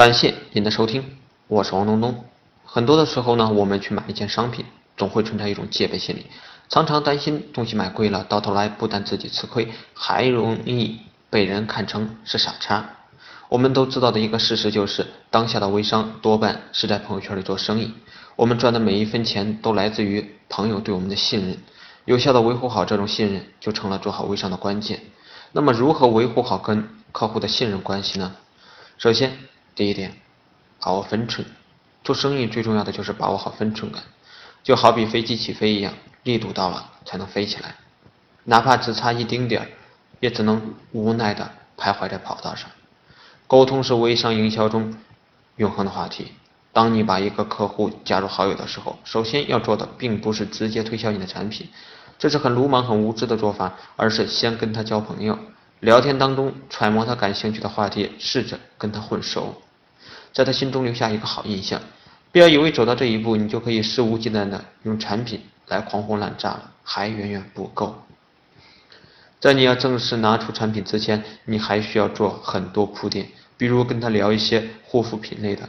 感谢您的收听，我是王东东。很多的时候呢，我们去买一件商品，总会存在一种戒备心理，常常担心东西买贵了，到头来不但自己吃亏，还容易被人看成是傻叉。我们都知道的一个事实就是，当下的微商多半是在朋友圈里做生意，我们赚的每一分钱都来自于朋友对我们的信任。有效的维护好这种信任，就成了做好微商的关键。那么，如何维护好跟客户的信任关系呢？首先，第一点，把握分寸。做生意最重要的就是把握好分寸感，就好比飞机起飞一样，力度到了才能飞起来，哪怕只差一丁点儿，也只能无奈的徘徊在跑道上。沟通是微商营销中永恒的话题。当你把一个客户加入好友的时候，首先要做的并不是直接推销你的产品，这是很鲁莽、很无知的做法，而是先跟他交朋友，聊天当中揣摩他感兴趣的话题，试着跟他混熟，在他心中留下一个好印象。不要以为走到这一步，你就可以肆无忌惮的用产品来狂轰滥炸了，还远远不够。在你要正式拿出产品之前，你还需要做很多铺垫，比如跟他聊一些护肤品类的。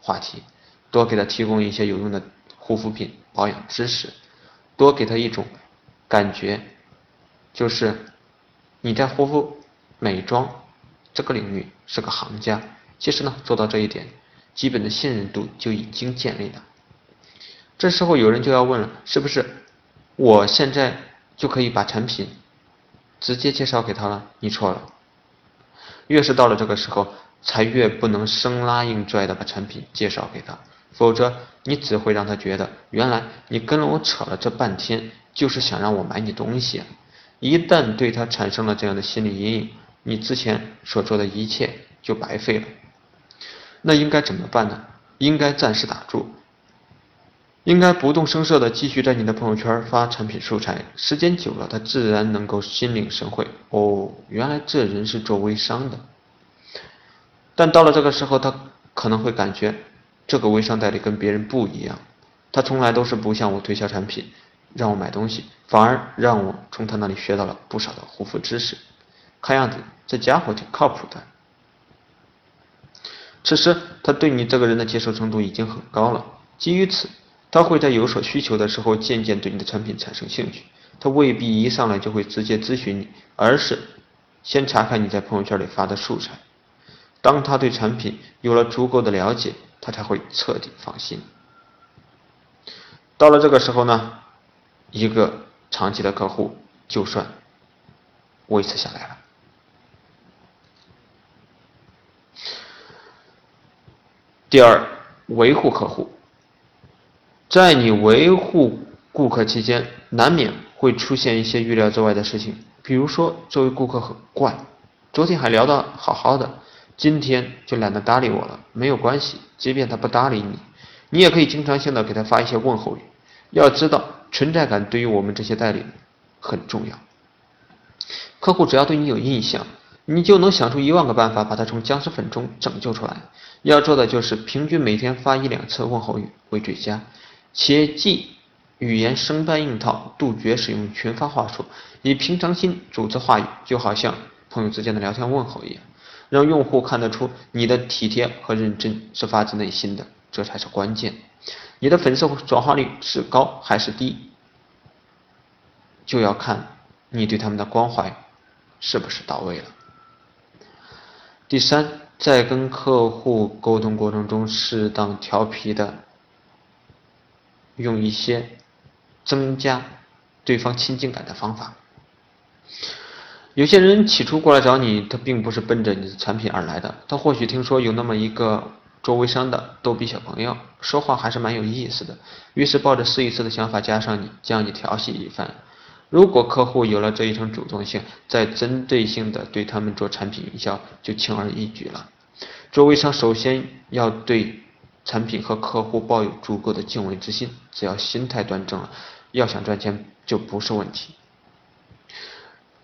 话题，多给他提供一些有用的护肤品保养知识，多给他一种感觉，就是你在护肤美妆这个领域是个行家。其实呢，做到这一点，基本的信任度就已经建立了。这时候有人就要问了，是不是我现在就可以把产品直接介绍给他了？你错了，越是到了这个时候。才越不能生拉硬拽的把产品介绍给他，否则你只会让他觉得原来你跟了我扯了这半天就是想让我买你东西。一旦对他产生了这样的心理阴影，你之前所做的一切就白费了。那应该怎么办呢？应该暂时打住，应该不动声色的继续在你的朋友圈发产品素材。时间久了，他自然能够心领神会。哦，原来这人是做微商的。但到了这个时候，他可能会感觉这个微商代理跟别人不一样，他从来都是不向我推销产品，让我买东西，反而让我从他那里学到了不少的护肤知识。看样子这家伙挺靠谱的。此时他对你这个人的接受程度已经很高了，基于此，他会在有所需求的时候渐渐对你的产品产生兴趣。他未必一上来就会直接咨询你，而是先查看你在朋友圈里发的素材。当他对产品有了足够的了解，他才会彻底放心。到了这个时候呢，一个长期的客户就算维持下来了。第二，维护客户，在你维护顾客期间，难免会出现一些预料之外的事情，比如说，这位顾客很怪，昨天还聊得好好的。今天就懒得搭理我了，没有关系，即便他不搭理你，你也可以经常性的给他发一些问候语。要知道，存在感对于我们这些代理很重要。客户只要对你有印象，你就能想出一万个办法把他从僵尸粉中拯救出来。要做的就是平均每天发一两次问候语为最佳，切记语言生搬硬套，杜绝使用群发话术，以平常心组织话语，就好像朋友之间的聊天问候一样。让用户看得出你的体贴和认真是发自内心的，这才是关键。你的粉丝转化率是高还是低，就要看你对他们的关怀是不是到位了。第三，在跟客户沟通过程中，适当调皮的用一些增加对方亲近感的方法。有些人起初过来找你，他并不是奔着你的产品而来的，他或许听说有那么一个做微商的逗比小朋友，说话还是蛮有意思的，于是抱着试一试的想法加上你，将你调戏一番。如果客户有了这一层主动性，再针对性的对他们做产品营销，就轻而易举了。做微商首先要对产品和客户抱有足够的敬畏之心，只要心态端正了，要想赚钱就不是问题。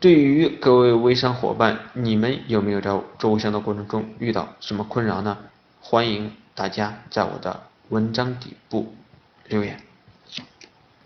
对于各位微商伙伴，你们有没有在做微商的过程中遇到什么困扰呢？欢迎大家在我的文章底部留言。